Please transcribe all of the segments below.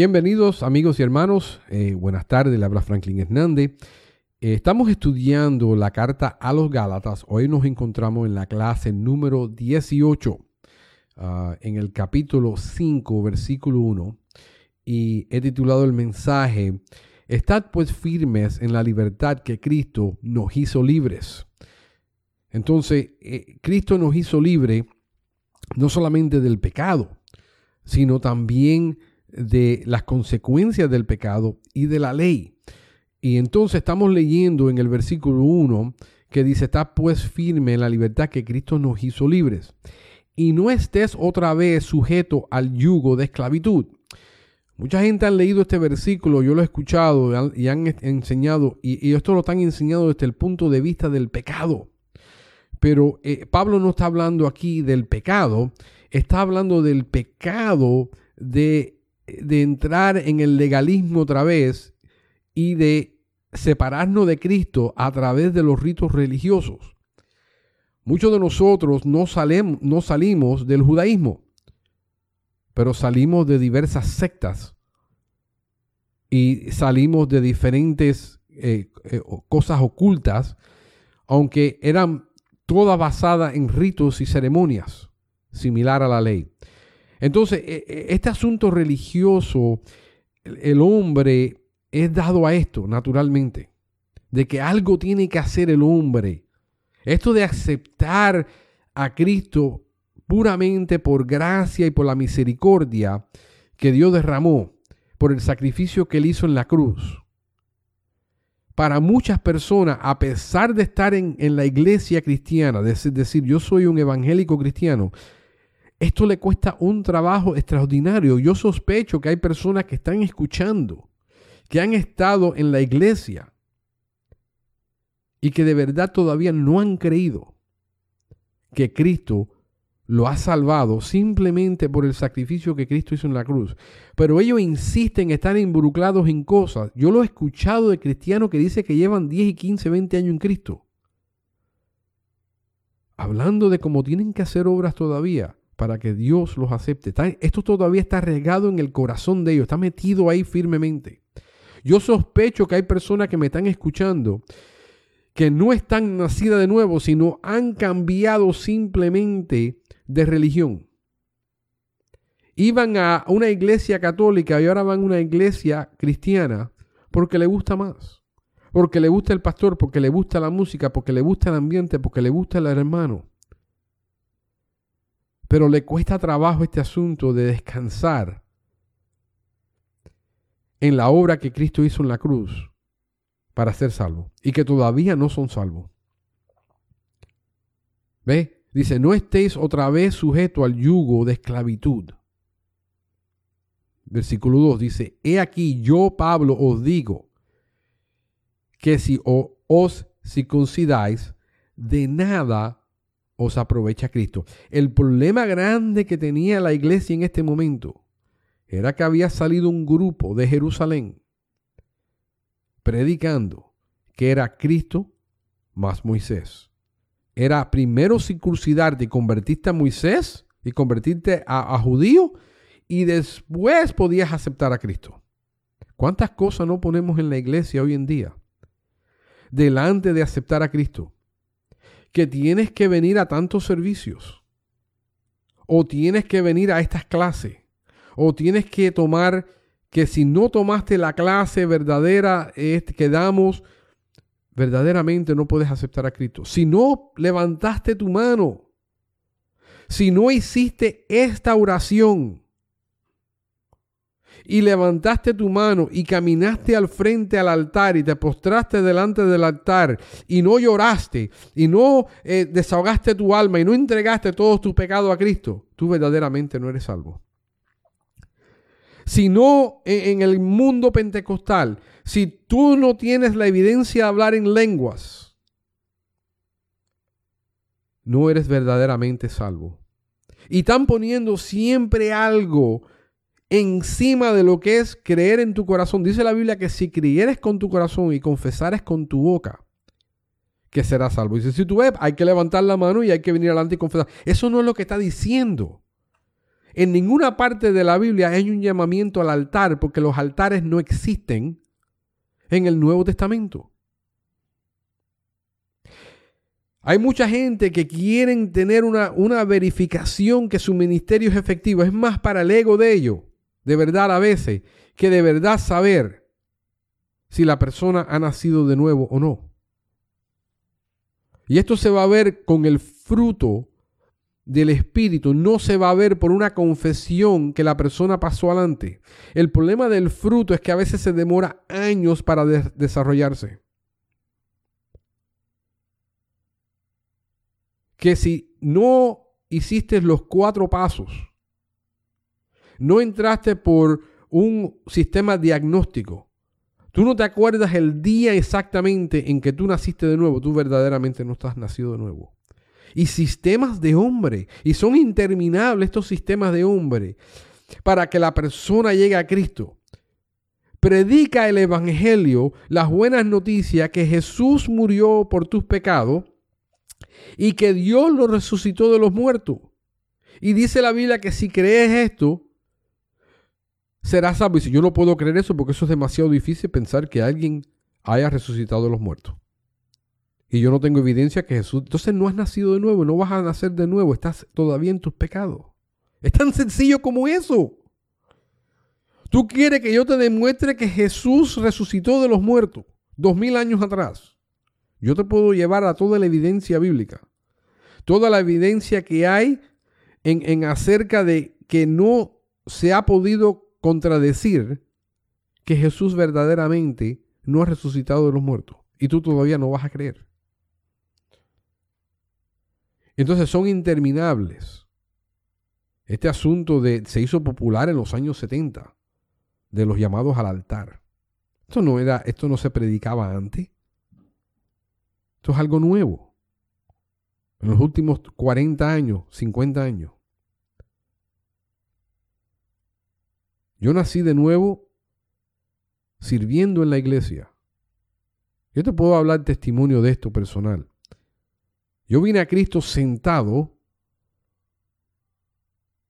Bienvenidos amigos y hermanos, eh, buenas tardes, le habla Franklin Hernández. Eh, estamos estudiando la carta a los Gálatas, hoy nos encontramos en la clase número 18, ah, en el capítulo 5, versículo 1, y he titulado el mensaje, Estad pues firmes en la libertad que Cristo nos hizo libres. Entonces, eh, Cristo nos hizo libre no solamente del pecado, sino también de las consecuencias del pecado y de la ley. Y entonces estamos leyendo en el versículo 1 que dice, está pues firme en la libertad que Cristo nos hizo libres. Y no estés otra vez sujeto al yugo de esclavitud. Mucha gente han leído este versículo, yo lo he escuchado y han enseñado, y, esto lo están enseñando desde el punto de vista del pecado. Pero eh, Pablo no está hablando aquí del pecado, está hablando del pecado de de entrar en el legalismo otra vez y de separarnos de Cristo a través de los ritos religiosos. Muchos de nosotros no, no salimos del judaísmo, pero salimos de diversas sectas y salimos de diferentes eh, eh, cosas ocultas, aunque eran todas basadas en ritos y ceremonias, similar a la ley. Entonces, e, e, este asunto religioso, el hombre es dado a esto naturalmente, de que algo tiene que hacer el hombre. Esto de aceptar a Cristo puramente por gracia y por la misericordia que Dios derramó por el sacrificio que él hizo en la cruz. Para muchas personas, a pesar de estar en, la iglesia cristiana, de decir, yo soy un evangélico cristiano, esto le cuesta un trabajo extraordinario. Yo sospecho que hay personas que están escuchando, que han estado en la iglesia y que de verdad todavía no han creído que Cristo lo ha salvado simplemente por el sacrificio que Cristo hizo en la cruz. Pero ellos insisten en estar involucrados en cosas. Yo lo he escuchado de cristianos que dicen que llevan 10 y 15, 20 años en Cristo. Hablando de cómo tienen que hacer obras todavía para que Dios los acepte. esto todavía está regado en el corazón de ellos, está metido ahí firmemente. Yo sospecho que hay personas que me están escuchando que no están nacidas de nuevo, sino han cambiado simplemente de religión. Iban a una iglesia católica y ahora van a una iglesia cristiana porque le gusta más. Porque le gusta el pastor, porque le gusta la música, porque le gusta el ambiente, porque le gusta el hermano. Pero le cuesta trabajo este asunto de descansar en la obra que Cristo hizo en la cruz para ser salvo y que todavía no son salvos. ¿Ve? Dice, no estéis otra vez sujeto al yugo de esclavitud. Versículo 2 dice, he aquí yo, Pablo, os digo que si os circuncidáis, de nada os aprovecha Cristo. El problema grande que tenía la iglesia en este momento era que había salido un grupo de Jerusalén predicando que era Cristo más Moisés. Era primero circuncidarte y convertirte a Moisés y convertirte a, a judío y después podías aceptar a Cristo. ¿Cuántas cosas no ponemos en la iglesia hoy en día? Delante de aceptar a Cristo que tienes que venir a tantos servicios, o tienes que venir a estas clases, o tienes que tomar que si no tomaste la clase verdadera que damos, verdaderamente no puedes aceptar a Cristo. Si no levantaste tu mano, si no hiciste esta oración, y levantaste tu mano y caminaste al frente al altar y te postraste delante del altar y no lloraste y no eh, desahogaste tu alma y no entregaste todos tus pecados a Cristo, tú verdaderamente no eres salvo. Si no e, en el mundo pentecostal, si tú no tienes la evidencia de hablar en lenguas, no eres verdaderamente salvo. Y están poniendo siempre algo encima de lo que es creer en tu corazón. Dice la Biblia que si creyeres con tu corazón y confesares con tu boca, que serás salvo. Dice, si tú ves, hay que levantar la mano y hay que venir adelante y confesar. Eso no es lo que está diciendo. En ninguna parte de la Biblia hay un llamamiento al altar porque los altares no existen en el Nuevo Testamento. Hay mucha gente que quieren tener una, una, verificación que su ministerio es efectivo. Es más para el ego de ellos, de verdad a veces, que de verdad saber si la persona ha nacido de nuevo o no. Y esto se va a ver con el fruto del Espíritu, no se va a ver por una confesión que la persona pasó adelante. El problema del fruto es que a veces se demora años para desarrollarse. Que si no hiciste los cuatro pasos, no entraste por un sistema diagnóstico, tú no te acuerdas el día exactamente en que tú naciste de nuevo, tú verdaderamente no estás nacido de nuevo. Y sistemas de hombre, y son interminables estos sistemas de hombre, para que la persona llegue a Cristo. Predica el Evangelio, las buenas noticias, que Jesús murió por tus pecados y que Dios lo resucitó de los muertos. Y dice la Biblia que si crees esto, serás salvo. Y si yo no puedo creer eso, porque eso es demasiado difícil pensar que alguien haya resucitado de los muertos. Y yo no tengo evidencia que Jesús... Entonces no has nacido de nuevo, no vas a nacer de nuevo, estás todavía en tus pecados. Es tan sencillo como eso. Tú quieres que yo te demuestre que Jesús resucitó de los muertos dos mil años atrás. Yo te puedo llevar a toda la evidencia bíblica. Toda la evidencia que hay en, en acerca de que no se ha podido contradecir que Jesús verdaderamente no ha resucitado de los muertos. Y tú todavía no vas a creer. Entonces son interminables. Este asunto de, se hizo popular en los años 70, de los llamados al altar. Esto no, era, esto no se predicaba antes. Esto es algo nuevo. En los últimos 40 años, 50 años. Yo nací de nuevo sirviendo en la iglesia. Yo te puedo hablar testimonio de esto personal. Yo vine a Cristo sentado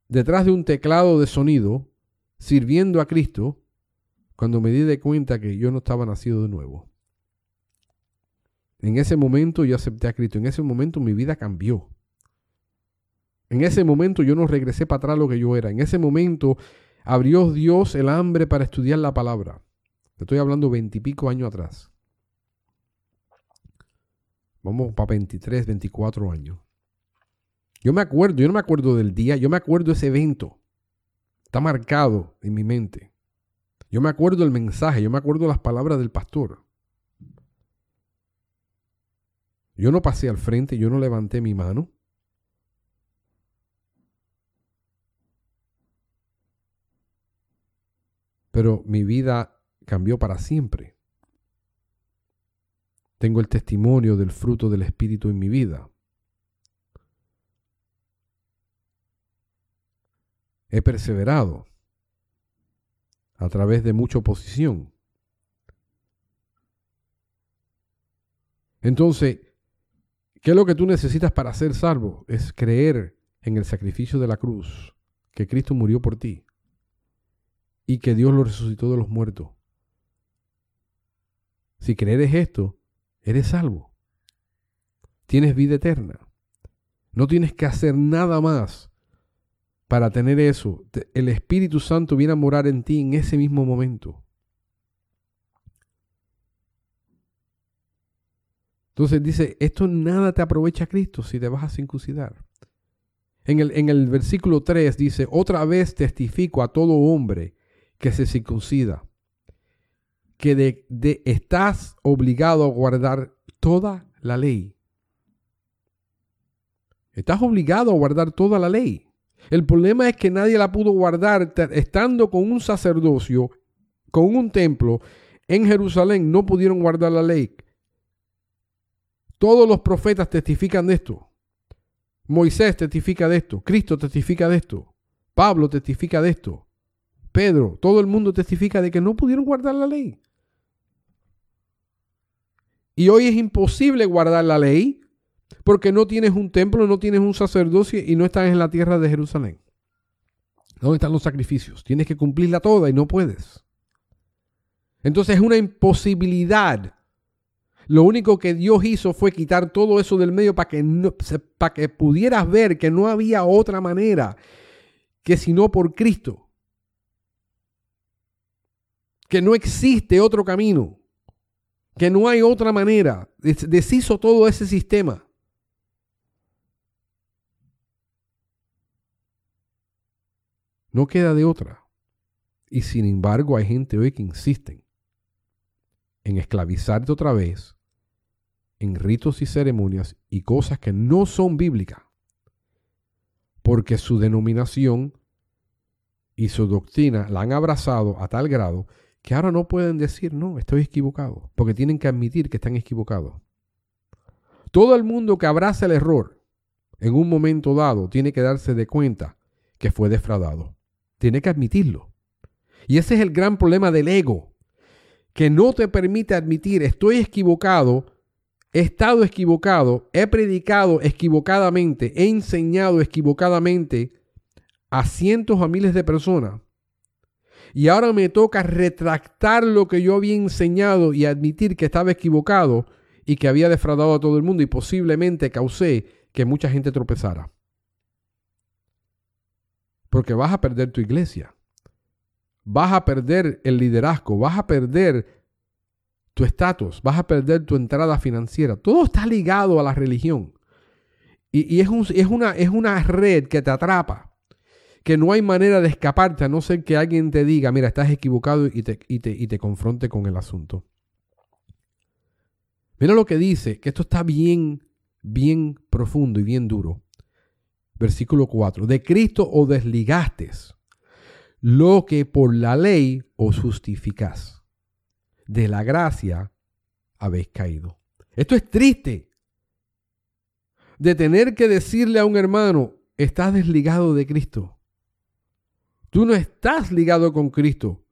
detrás de un teclado de sonido, sirviendo a Cristo, cuando me di de cuenta que yo no estaba nacido de nuevo. En ese momento yo acepté a Cristo, en ese momento mi vida cambió. En ese momento yo no regresé para atrás lo que yo era. En ese momento abrió Dios el hambre para estudiar la palabra. estoy hablando veintipico años atrás. Vamos para 23, 24 años. Yo me acuerdo, yo no me acuerdo del día, yo me acuerdo ese evento. Está marcado en mi mente. Yo me acuerdo del mensaje, yo me acuerdo las palabras del pastor. Yo no pasé al frente, yo no levanté mi mano. Pero mi vida cambió para siempre. Tengo el testimonio del fruto del Espíritu en mi vida. He perseverado a través de mucha oposición. Entonces, ¿qué es lo que tú necesitas para ser salvo? Es creer en el sacrificio de la cruz, que Cristo murió por ti y que Dios lo resucitó de los muertos. Si crees esto, eres salvo. Tienes vida eterna. No tienes que hacer nada más para tener eso. El Espíritu Santo viene a morar en ti en ese mismo momento. Entonces dice, esto nada te aprovecha a Cristo si te vas a circuncidar. En el, en el versículo 3 dice, otra vez testifico a todo hombre que se circuncida, que de, estás obligado a guardar toda la ley. Estás obligado a guardar toda la ley. El problema es que nadie la pudo guardar estando con un sacerdocio, con un templo en Jerusalén, no pudieron guardar la ley. Todos los profetas testifican de esto. Moisés testifica de esto. Cristo testifica de esto. Pablo testifica de esto. Pedro, todo el mundo testifica de que no pudieron guardar la ley. Y hoy es imposible guardar la ley porque no tienes un templo, no tienes un sacerdocio y no estás en la tierra de Jerusalén. ¿Dónde están los sacrificios? Tienes que cumplirla toda y no puedes. Entonces es una imposibilidad. Lo único que Dios hizo fue quitar todo eso del medio para que, para que pudieras ver que no había otra manera que sino por Cristo. Que no existe otro camino. Que no hay otra manera. Deshizo todo ese sistema. No queda de otra. Y sin embargo hay gente hoy que insisten en esclavizarte otra vez en ritos y ceremonias y cosas que no son bíblicas. Porque su denominación y su doctrina la han abrazado a tal grado que ahora no pueden decir, no, estoy equivocado, porque tienen que admitir que están equivocados. Todo el mundo que abraza el error en un momento dado tiene que darse de cuenta que fue defraudado. Tiene que admitirlo. Y ese es el gran problema del ego, que no te permite admitir, estoy equivocado, he estado equivocado, he predicado equivocadamente, he enseñado equivocadamente a cientos a miles de personas. Y ahora me toca retractar lo que yo había enseñado y admitir que estaba equivocado y que había defraudado a todo el mundo y posiblemente causé que mucha gente tropezara. Porque vas a perder tu iglesia. Vas a perder el liderazgo. Vas a perder tu estatus. Vas a perder tu entrada financiera. Todo está ligado a la religión. Y, es, una red que te atrapa que no hay manera de escaparte a no ser que alguien te diga, mira, estás equivocado y te, y te, y te confronte con el asunto. Mira lo que dice, que esto está bien, bien profundo y bien duro. Versículo 4. De Cristo os desligaste lo que por la ley os justificás. De la gracia habéis caído. Esto es triste. De tener que decirle a un hermano, estás desligado de Cristo. Tú no estás ligado con Cristo.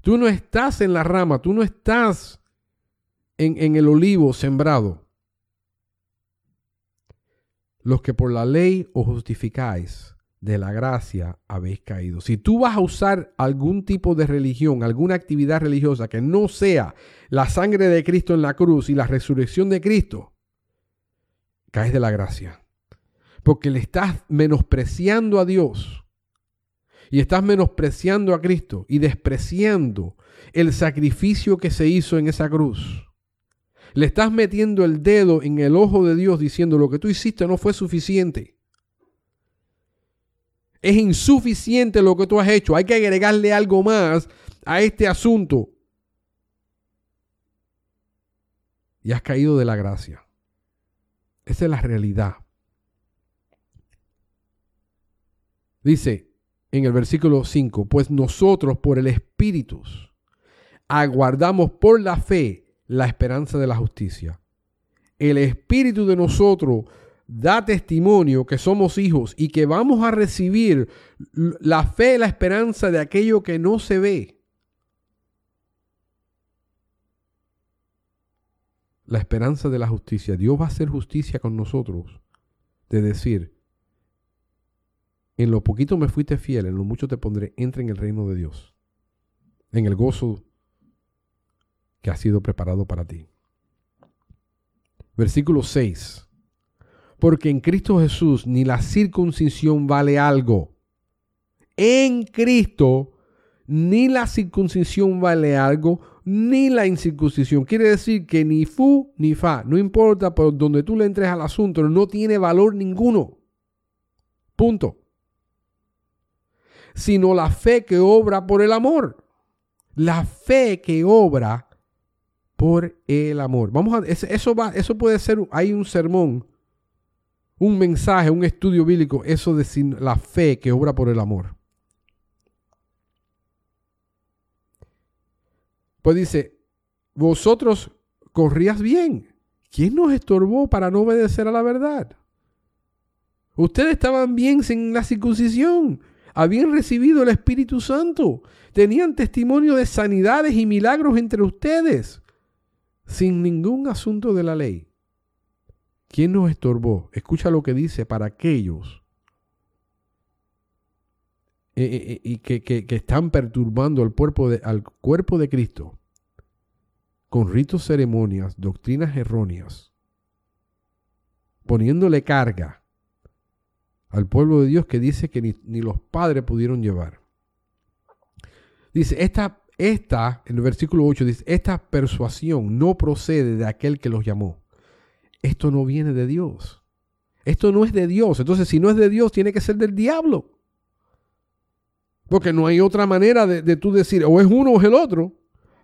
Tú no estás en la rama, tú no estás en, el olivo sembrado. Los que por la ley os justificáis, de la gracia habéis caído. Si tú vas a usar algún tipo de religión, alguna actividad religiosa que no sea la sangre de Cristo en la cruz y la resurrección de Cristo, caes de la gracia. Porque le estás menospreciando a Dios y estás menospreciando a Cristo y despreciando el sacrificio que se hizo en esa cruz. Le estás metiendo el dedo en el ojo de Dios diciendo lo que tú hiciste no fue suficiente. Es insuficiente lo que tú has hecho. Hay que agregarle algo más a este asunto. Y has caído de la gracia. Esa es la realidad. Dice, en el versículo 5, pues nosotros por el Espíritu aguardamos por la fe la esperanza de la justicia. El Espíritu de nosotros da testimonio que somos hijos y que vamos a recibir la fe, la esperanza de aquello que no se ve. La esperanza de la justicia. Dios va a hacer justicia con nosotros. De decir, en lo poquito me fuiste fiel, en lo mucho te pondré, entra en el reino de Dios, en el gozo que ha sido preparado para ti. Versículo 6. Porque en Cristo Jesús ni la circuncisión vale algo. En Cristo ni la circuncisión vale algo, ni la incircuncisión. Quiere decir que ni fu ni fa, no importa por donde tú le entres al asunto, no tiene valor ninguno. Punto sino la fe que obra por el amor. La fe que obra por el amor. Vamos a, eso, va, eso puede ser, hay un sermón, un mensaje, un estudio bíblico, eso de la fe que obra por el amor. Pues dice, vosotros corrías bien. ¿Quién nos estorbó para no obedecer a la verdad? Ustedes estaban bien sin la circuncisión habían recibido el Espíritu Santo, tenían testimonio de sanidades y milagros entre ustedes, sin ningún asunto de la ley. ¿Quién nos estorbó? Escucha lo que dice para aquellos eh, y que, están perturbando al cuerpo, de, al cuerpo de Cristo con ritos, ceremonias, doctrinas erróneas, poniéndole carga al pueblo de Dios que dice que ni, los padres pudieron llevar. Dice, esta, esta, en el versículo 8 dice, esta persuasión no procede de aquel que los llamó. Esto no viene de Dios. Esto no es de Dios. Entonces, si no es de Dios, tiene que ser del diablo. Porque no hay otra manera de, de tú decir, o es uno o es el otro.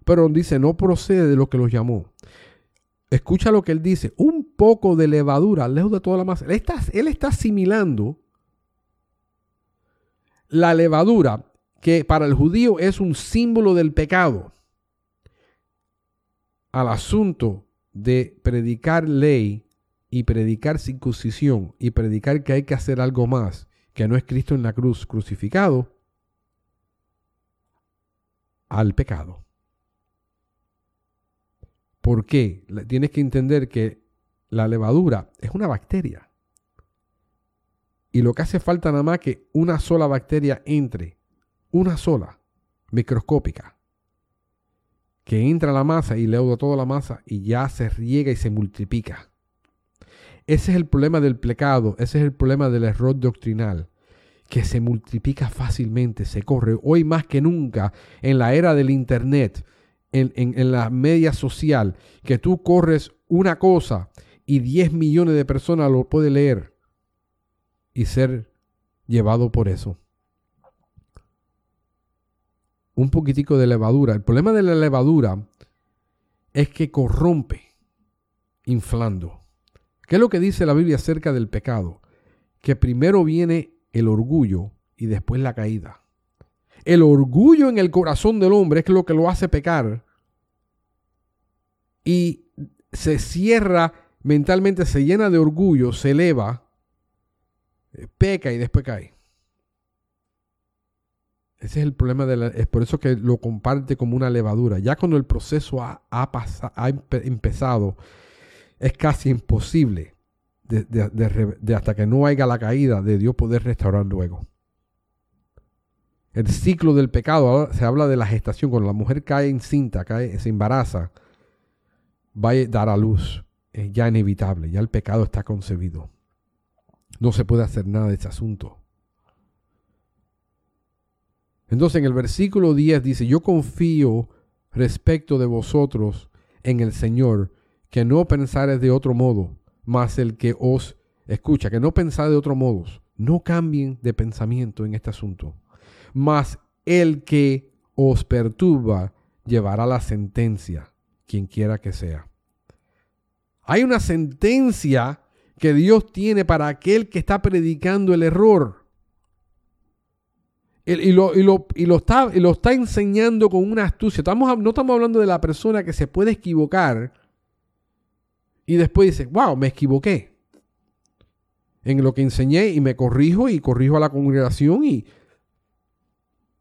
Pero dice, no procede de lo que los llamó. Escucha lo que él dice. Un poco de levadura lejos de toda la masa. Él está, él está asimilando la levadura, que para el judío es un símbolo del pecado, al asunto de predicar ley y predicar circuncisión y predicar que hay que hacer algo más, que no es Cristo en la cruz crucificado, al pecado. ¿Por qué? Tienes que entender que la levadura es una bacteria. Y lo que hace falta nada más que una sola bacteria entre, una sola, microscópica, que entra a la masa y leuda toda la masa y ya se riega y se multiplica. Ese es el problema del pecado, ese es el problema del error doctrinal, que se multiplica fácilmente, se corre. Hoy más que nunca, en la era del Internet, en, la media social, que tú corres una cosa y 10 millones de personas lo pueden leer y ser llevado por eso. Un poquitico de levadura. El problema de la levadura es que corrompe inflando. ¿Qué es lo que dice la Biblia acerca del pecado? Que primero viene el orgullo y después la caída. El orgullo en el corazón del hombre es lo que lo hace pecar. Y se cierra mentalmente, se llena de orgullo, se eleva, eh, peca y después cae. Ese es el problema de la, es por eso que lo comparte como una levadura. Ya cuando el proceso ha, ha empezado, es casi imposible de, hasta que no haya la caída de Dios poder restaurar luego. El ciclo del pecado, se habla de la gestación, cuando la mujer cae encinta, cae, se embaraza, va a dar a luz. Es ya inevitable, ya el pecado está concebido. No se puede hacer nada de ese asunto. Entonces en el versículo 10 dice, yo confío respecto de vosotros en el Señor, que no pensares de otro modo, mas el que os escucha, que no pensáis de otro modo. No cambien de pensamiento en este asunto mas el que os perturba llevará la sentencia, quien quiera que sea. Hay una sentencia que Dios tiene para aquel que está predicando el error. Y lo, está, enseñando con una astucia. No estamos hablando de la persona que se puede equivocar y después dice, wow, me equivoqué en lo que enseñé y me corrijo y corrijo a la congregación y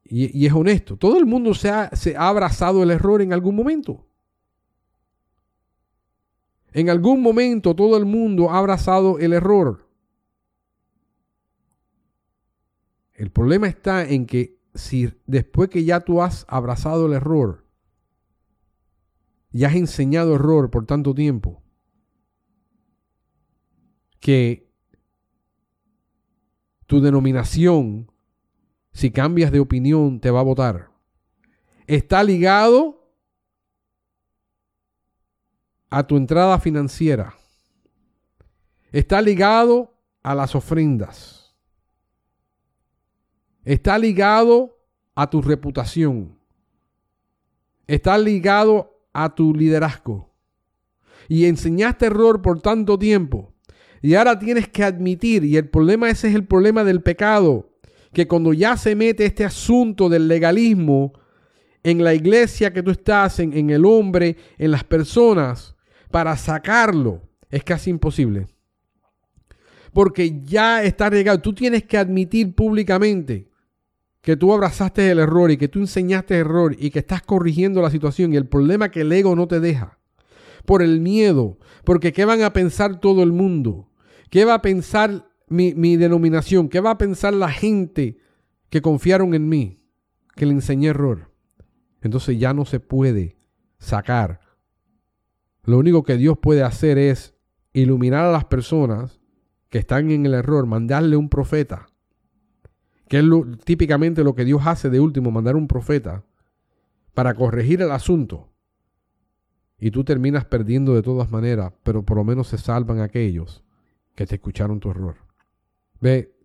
y, es honesto, todo el mundo se ha, se ha abrazado el error en algún momento. En algún momento todo el mundo ha abrazado el error. El problema está en que si después que ya tú has abrazado el error, y has enseñado error por tanto tiempo, que tu denominación si cambias de opinión, te va a votar. Está ligado a tu entrada financiera. Está ligado a las ofrendas. Está ligado a tu reputación. Está ligado a tu liderazgo. Y enseñaste error por tanto tiempo. Y ahora tienes que admitir, y el problema ese es el problema del pecado que cuando ya se mete este asunto del legalismo en la iglesia que tú estás, en, el hombre, en las personas, para sacarlo es casi imposible. Porque ya está regado. Tú tienes que admitir públicamente que tú abrazaste el error y que tú enseñaste error y que estás corrigiendo la situación y el problema que el ego no te deja. Por el miedo, porque ¿qué van a pensar todo el mundo? ¿Qué va a pensar mi, denominación? ¿Qué va a pensar la gente que confiaron en mí, que le enseñé error. Entonces ya no se puede sacar. Lo único que Dios puede hacer es iluminar a las personas que están en el error, mandarle un profeta, que es típicamente lo que Dios hace de último, mandar un profeta para corregir el asunto. Y tú terminas perdiendo de todas maneras, pero por lo menos se salvan aquellos que te escucharon tu error. Ve,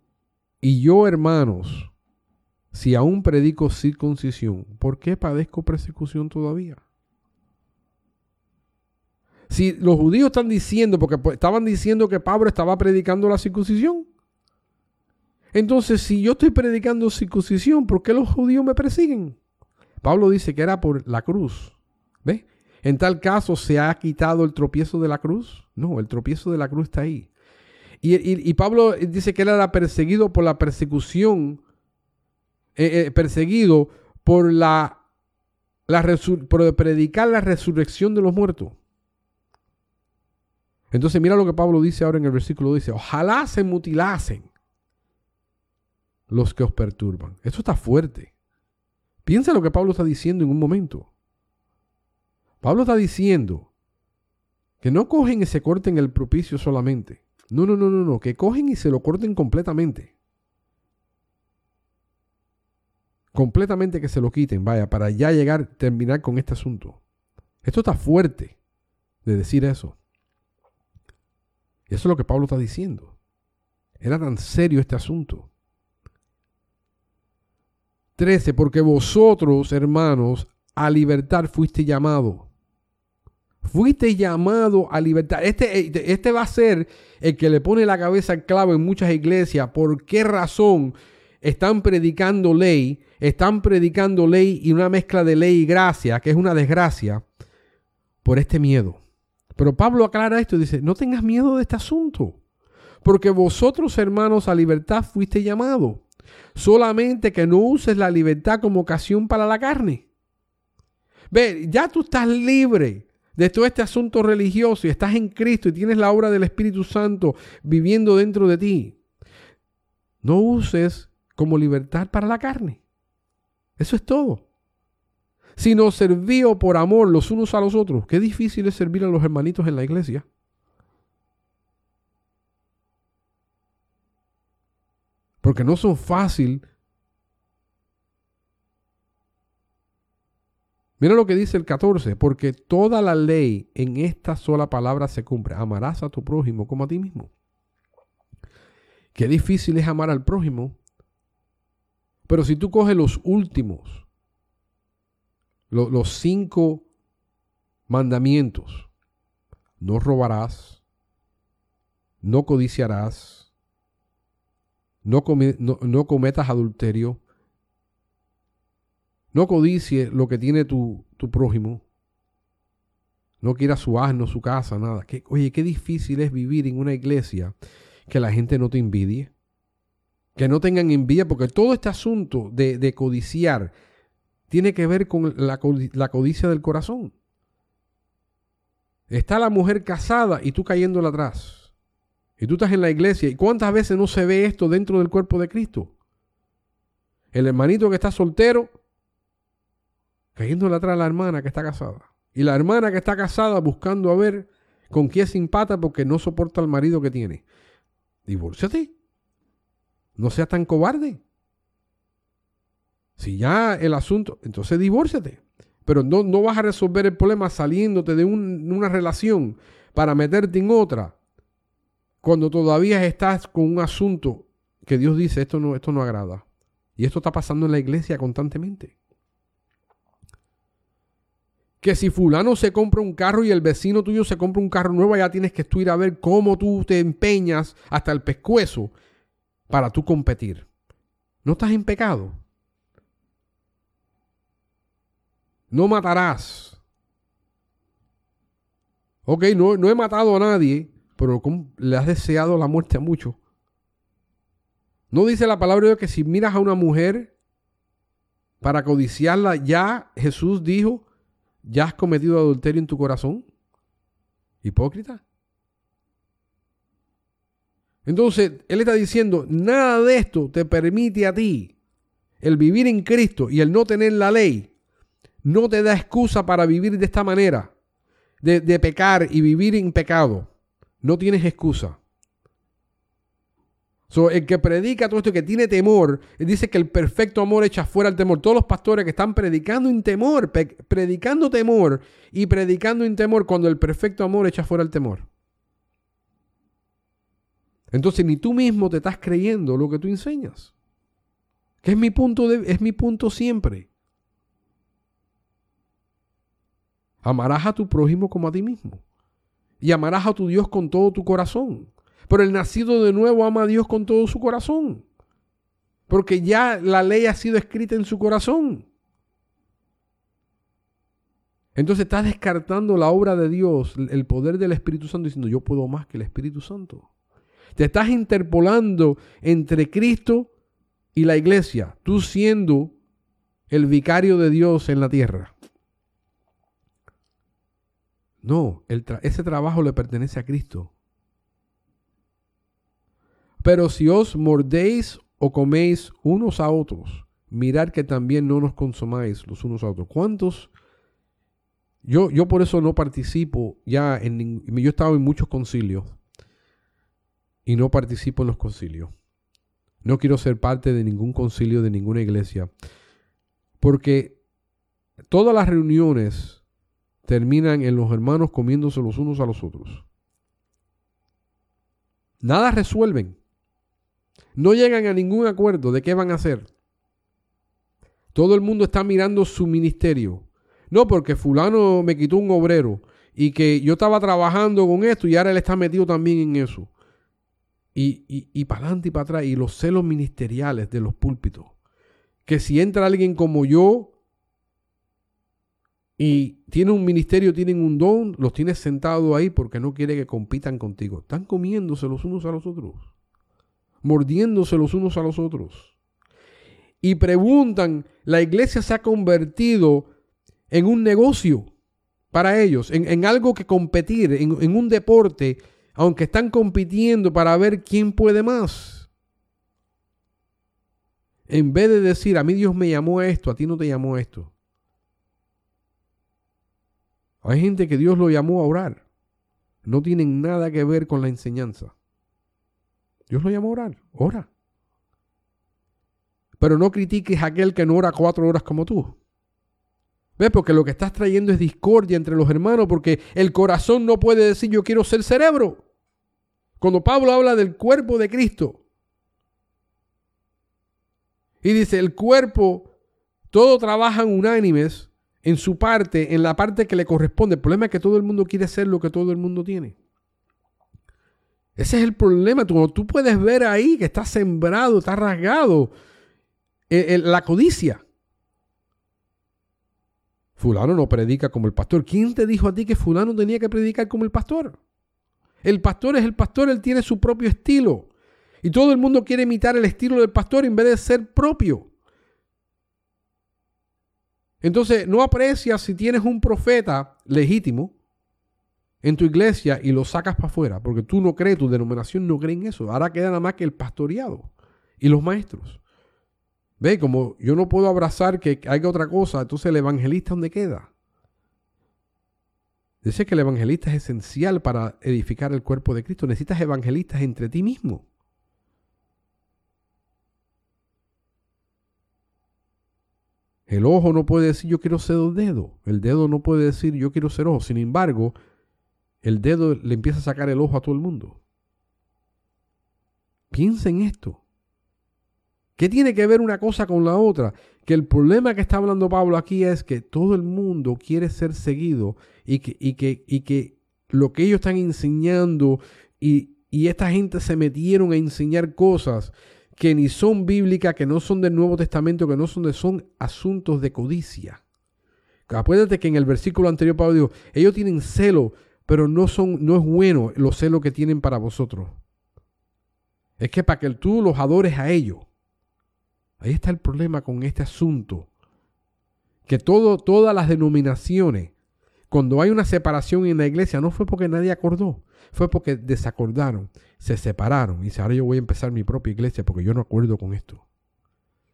y yo hermanos, si aún predico circuncisión, ¿por qué padezco persecución todavía? Si los judíos están diciendo, porque pues, estaban diciendo que Pablo estaba predicando la circuncisión. Entonces, si yo estoy predicando circuncisión, ¿por qué los judíos me persiguen? Pablo dice que era por la cruz. ¿Ve? En tal caso, ¿se ha quitado el tropiezo de la cruz? No, el tropiezo de la cruz está ahí. Y, Pablo dice que él era perseguido por la persecución, eh, eh, perseguido por la, por predicar la resurrección de los muertos. Entonces mira lo que Pablo dice ahora en el versículo, dice, ojalá se mutilasen los que os perturban. Eso está fuerte. Piensa lo que Pablo está diciendo en un momento. Pablo está diciendo que no cogen y se corten el propicio solamente. No, no, no, no, no, que cogen y se lo corten completamente. Completamente que se lo quiten, vaya, para ya llegar, terminar con este asunto. Esto está fuerte de decir eso. Eso es lo que Pablo está diciendo. Era tan serio este asunto. 13. Porque vosotros, hermanos, a libertad fuiste llamado. Fuiste llamado a libertad. Este, este va a ser el que le pone la cabeza al clavo en muchas iglesias. ¿Por qué razón están predicando ley? Están predicando ley y una mezcla de ley y gracia, que es una desgracia, por este miedo. Pero Pablo aclara esto y dice, no tengas miedo de este asunto, porque vosotros hermanos a libertad fuiste llamados, solamente que no uses la libertad como ocasión para la carne. Ve, ya tú estás libre de todo este asunto religioso y estás en Cristo y tienes la obra del Espíritu Santo viviendo dentro de ti. No uses como libertad para la carne. Eso es todo sino servío por amor los unos a los otros. Qué difícil es servir a los hermanitos en la iglesia. Porque no son fácil. Mira lo que dice el 14, porque toda la ley en esta sola palabra se cumple. Amarás a tu prójimo como a ti mismo. Qué difícil es amar al prójimo. Pero si tú coges los últimos, los cinco mandamientos. No robarás, no codiciarás, no, no, cometas adulterio, no codicie lo que tiene tu, tu prójimo, no quieras su asno, su casa, nada. oye, qué difícil es vivir en una iglesia que la gente no te envidie, que no tengan envidia, porque todo este asunto de, de codiciar, tiene que ver con la, codicia del corazón. Está la mujer casada y tú cayéndola atrás. Y tú estás en la iglesia. ¿Y cuántas veces no se ve esto dentro del cuerpo de Cristo? El hermanito que está soltero, cayéndole atrás a la hermana que está casada. Y la hermana que está casada buscando a ver con quién se empata porque no soporta al marido que tiene. Divórciate. No seas tan cobarde. Si ya el asunto, entonces divórciate. Pero no, no vas a resolver el problema saliéndote de una relación para meterte en otra cuando todavía estás con un asunto que Dios dice esto no, esto no agrada. Y esto está pasando en la iglesia constantemente. Que si fulano se compra un carro y el vecino tuyo se compra un carro nuevo, ya tienes que estudiar a ver cómo tú te empeñas hasta el pescuezo para tú competir. No estás en pecado. No matarás. Ok, no, no he matado a nadie, pero le has deseado la muerte a muchos. No dice la palabra de que si miras a una mujer para codiciarla, ya Jesús dijo, ya has cometido adulterio en tu corazón. Hipócrita. Entonces, Él está diciendo, nada de esto te permite a ti el vivir en Cristo y el no tener la ley, no te da excusa para vivir de esta manera, de, pecar y vivir en pecado. No tienes excusa. So, el que predica todo esto, que tiene temor, dice que el perfecto amor echa fuera el temor. Todos los pastores que están predicando en temor, predicando temor y predicando en temor cuando el perfecto amor echa fuera el temor. Entonces ni tú mismo te estás creyendo lo que tú enseñas. Que es mi punto, de, es mi punto siempre. Amarás a tu prójimo como a ti mismo. Y amarás a tu Dios con todo tu corazón. Pero el nacido de nuevo ama a Dios con todo su corazón. Porque ya la ley ha sido escrita en su corazón. Entonces estás descartando la obra de Dios, el poder del Espíritu Santo, diciendo yo puedo más que el Espíritu Santo. Te estás interpolando entre Cristo y la iglesia, tú siendo el vicario de Dios en la tierra. No, ese trabajo le pertenece a Cristo. Pero si os mordéis o coméis unos a otros, mirad que también no nos consumáis los unos a otros. ¿Cuántos? Yo, yo por eso no participo ya en... Yo he estado en muchos concilios y no participo en los concilios. No quiero ser parte de ningún concilio de ninguna iglesia. Porque todas las reuniones terminan en los hermanos comiéndose los unos a los otros. Nada resuelven. No llegan a ningún acuerdo de qué van a hacer. Todo el mundo está mirando su ministerio. No, porque fulano me quitó un obrero y que yo estaba trabajando con esto y ahora él está metido también en eso. Y, y, y para adelante y para atrás. Y los celos ministeriales de los púlpitos. Que si entra alguien como yo y tiene un ministerio, tienen un don, los tienes sentados ahí porque no quiere que compitan contigo. Están comiéndose los unos a los otros mordiéndose los unos a los otros. Y preguntan, la iglesia se ha convertido en un negocio para ellos, en, algo que competir, en, en un deporte, aunque están compitiendo para ver quién puede más. En vez de decir, a mí Dios me llamó esto, a ti no te llamó esto. Hay gente que Dios lo llamó a orar. No tienen nada que ver con la enseñanza. Dios lo llama a orar, ora. Pero no critiques a aquel que no ora cuatro horas como tú. ¿Ves? Porque lo que estás trayendo es discordia entre los hermanos, porque el corazón no puede decir yo quiero ser cerebro. Cuando Pablo habla del cuerpo de Cristo, y dice, el cuerpo, todo trabajan unánimes en su parte, en la parte que le corresponde. El problema es que todo el mundo quiere ser lo que todo el mundo tiene. Ese es el problema. Tú, tú puedes ver ahí que está sembrado, está rasgado eh, la codicia. Fulano no predica como el pastor. ¿Quién te dijo a ti que fulano tenía que predicar como el pastor? El pastor es el pastor, él tiene su propio estilo. Y todo el mundo quiere imitar el estilo del pastor en vez de ser propio. Entonces, no aprecias si tienes un profeta legítimo en tu iglesia y lo sacas para afuera, porque tú no crees, tu denominación no cree en eso. Ahora queda nada más que el pastoreado y los maestros. Ve, como yo no puedo abrazar que haya otra cosa, entonces el evangelista, ¿dónde queda? Dice que el evangelista es esencial para edificar el cuerpo de Cristo. Necesitas evangelistas entre ti mismo. El ojo no puede decir yo quiero ser dedo. El dedo no puede decir yo quiero ser ojo. Sin embargo, el dedo le empieza a sacar el ojo a todo el mundo. Piensa en esto. ¿Qué tiene que ver una cosa con la otra? Que el problema que está hablando Pablo aquí es que todo el mundo quiere ser seguido y que, y que, y que lo que ellos están enseñando y, y esta gente se metieron a enseñar cosas que ni son bíblicas, que no son del Nuevo Testamento, que no son de, son asuntos de codicia. Acuérdate que en el versículo anterior Pablo dijo, ellos tienen celo pero no, son, no es bueno los celos que tienen para vosotros. Es que para que tú los adores a ellos. Ahí está el problema con este asunto. Que todo, todas las denominaciones, cuando hay una separación en la iglesia, no fue porque nadie acordó, fue porque desacordaron, se separaron. Y dice, ahora yo voy a empezar mi propia iglesia porque yo no acuerdo con esto.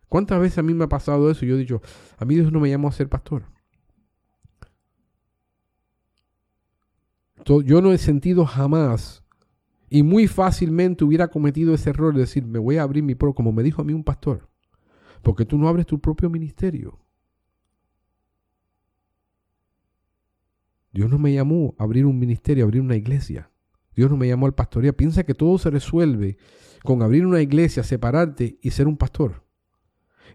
¿Cuántas veces a mí me ha pasado eso? Yo he dicho, a mí Dios no me llamó a ser pastor. Yo no he sentido jamás y muy fácilmente hubiera cometido ese error de decir, me voy a abrir mi propio, como me dijo a mí un pastor, porque tú no abres tu propio ministerio. Dios no me llamó a abrir un ministerio, a abrir una iglesia. Dios no me llamó al pastoría. Piensa que todo se resuelve con abrir una iglesia, separarte y ser un pastor.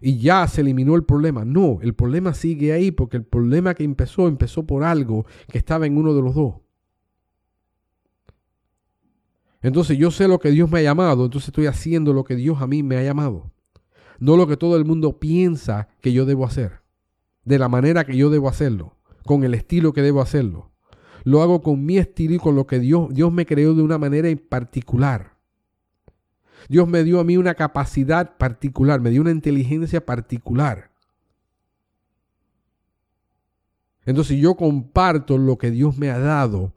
Y ya se eliminó el problema. No, el problema sigue ahí porque el problema que empezó empezó por algo que estaba en uno de los dos. Entonces yo sé lo que Dios me ha llamado, entonces estoy haciendo lo que Dios a mí me ha llamado. No lo que todo el mundo piensa que yo debo hacer, de la manera que yo debo hacerlo, con el estilo que debo hacerlo. Lo hago con mi estilo y con lo que Dios, Dios me creó de una manera particular. Dios me dio a mí una capacidad particular, me dio una inteligencia particular. Entonces yo comparto lo que Dios me ha dado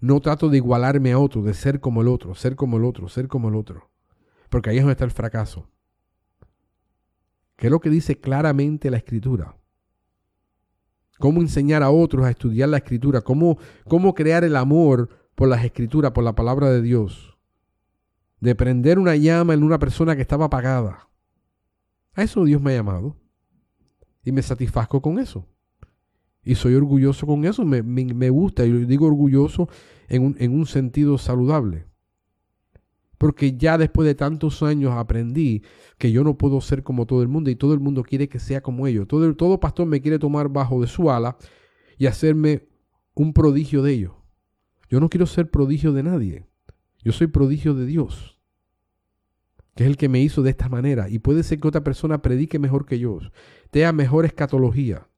no trato de igualarme a otro, de ser como el otro, ser como el otro, ser como el otro. Porque ahí es donde está el fracaso. ¿Qué es lo que dice claramente la escritura? Cómo enseñar a otros a estudiar la escritura, cómo, cómo crear el amor por las escrituras, por la palabra de Dios. De prender una llama en una persona que estaba apagada. A eso Dios me ha llamado. Y me satisfazco con eso. Y soy orgulloso con eso, me, gusta, y digo orgulloso en un, en un, sentido saludable. Porque ya después de tantos años aprendí que yo no puedo ser como todo el mundo y todo el mundo quiere que sea como ellos. Todo, todo pastor me quiere tomar bajo de su ala y hacerme un prodigio de ellos. Yo no quiero ser prodigio de nadie. Yo soy prodigio de Dios, que es el que me hizo de esta manera. Y puede ser que otra persona predique mejor que yo, tenga mejor escatología,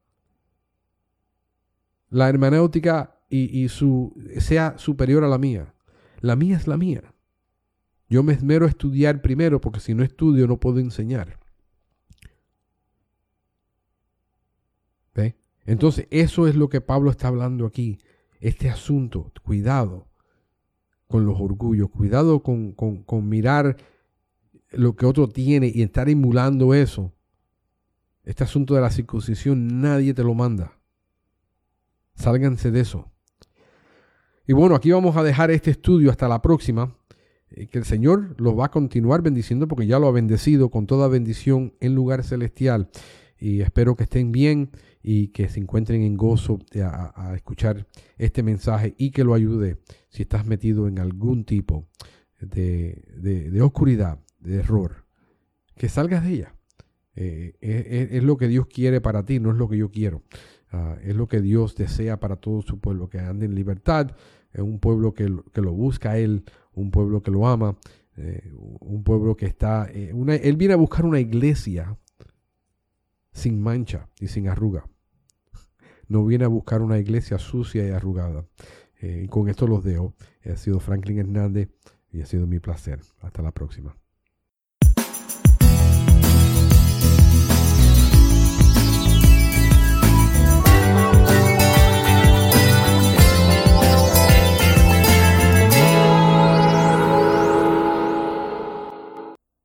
la hermenéutica y, su, sea superior a la mía. La mía es la mía. Yo me esmero a estudiar primero porque si no estudio no puedo enseñar. ¿Ve? Entonces, eso es lo que Pablo está hablando aquí. Este asunto, cuidado con los orgullos, cuidado con, con mirar lo que otro tiene y estar emulando eso. Este asunto de la circuncisión nadie te lo manda. Sálganse de eso. Y bueno, aquí vamos a dejar este estudio hasta la próxima. Eh, que el Señor los va a continuar bendiciendo porque ya lo ha bendecido con toda bendición en lugar celestial. Y espero que estén bien y que se encuentren en gozo a, escuchar este mensaje y que lo ayude si estás metido en algún tipo de, oscuridad, de error. Que salgas de ella. Eh, es lo que Dios quiere para ti, no es lo que yo quiero. Ah, es lo que Dios desea para todo su pueblo, que ande en libertad, es un pueblo que, lo busca a Él, un pueblo que lo ama, eh, un pueblo que está... Eh, él viene a buscar una iglesia sin mancha y sin arruga. No viene a buscar una iglesia sucia y arrugada. Eh, y con esto los dejo. Ha sido Franklin Hernández y ha sido mi placer. Hasta la próxima.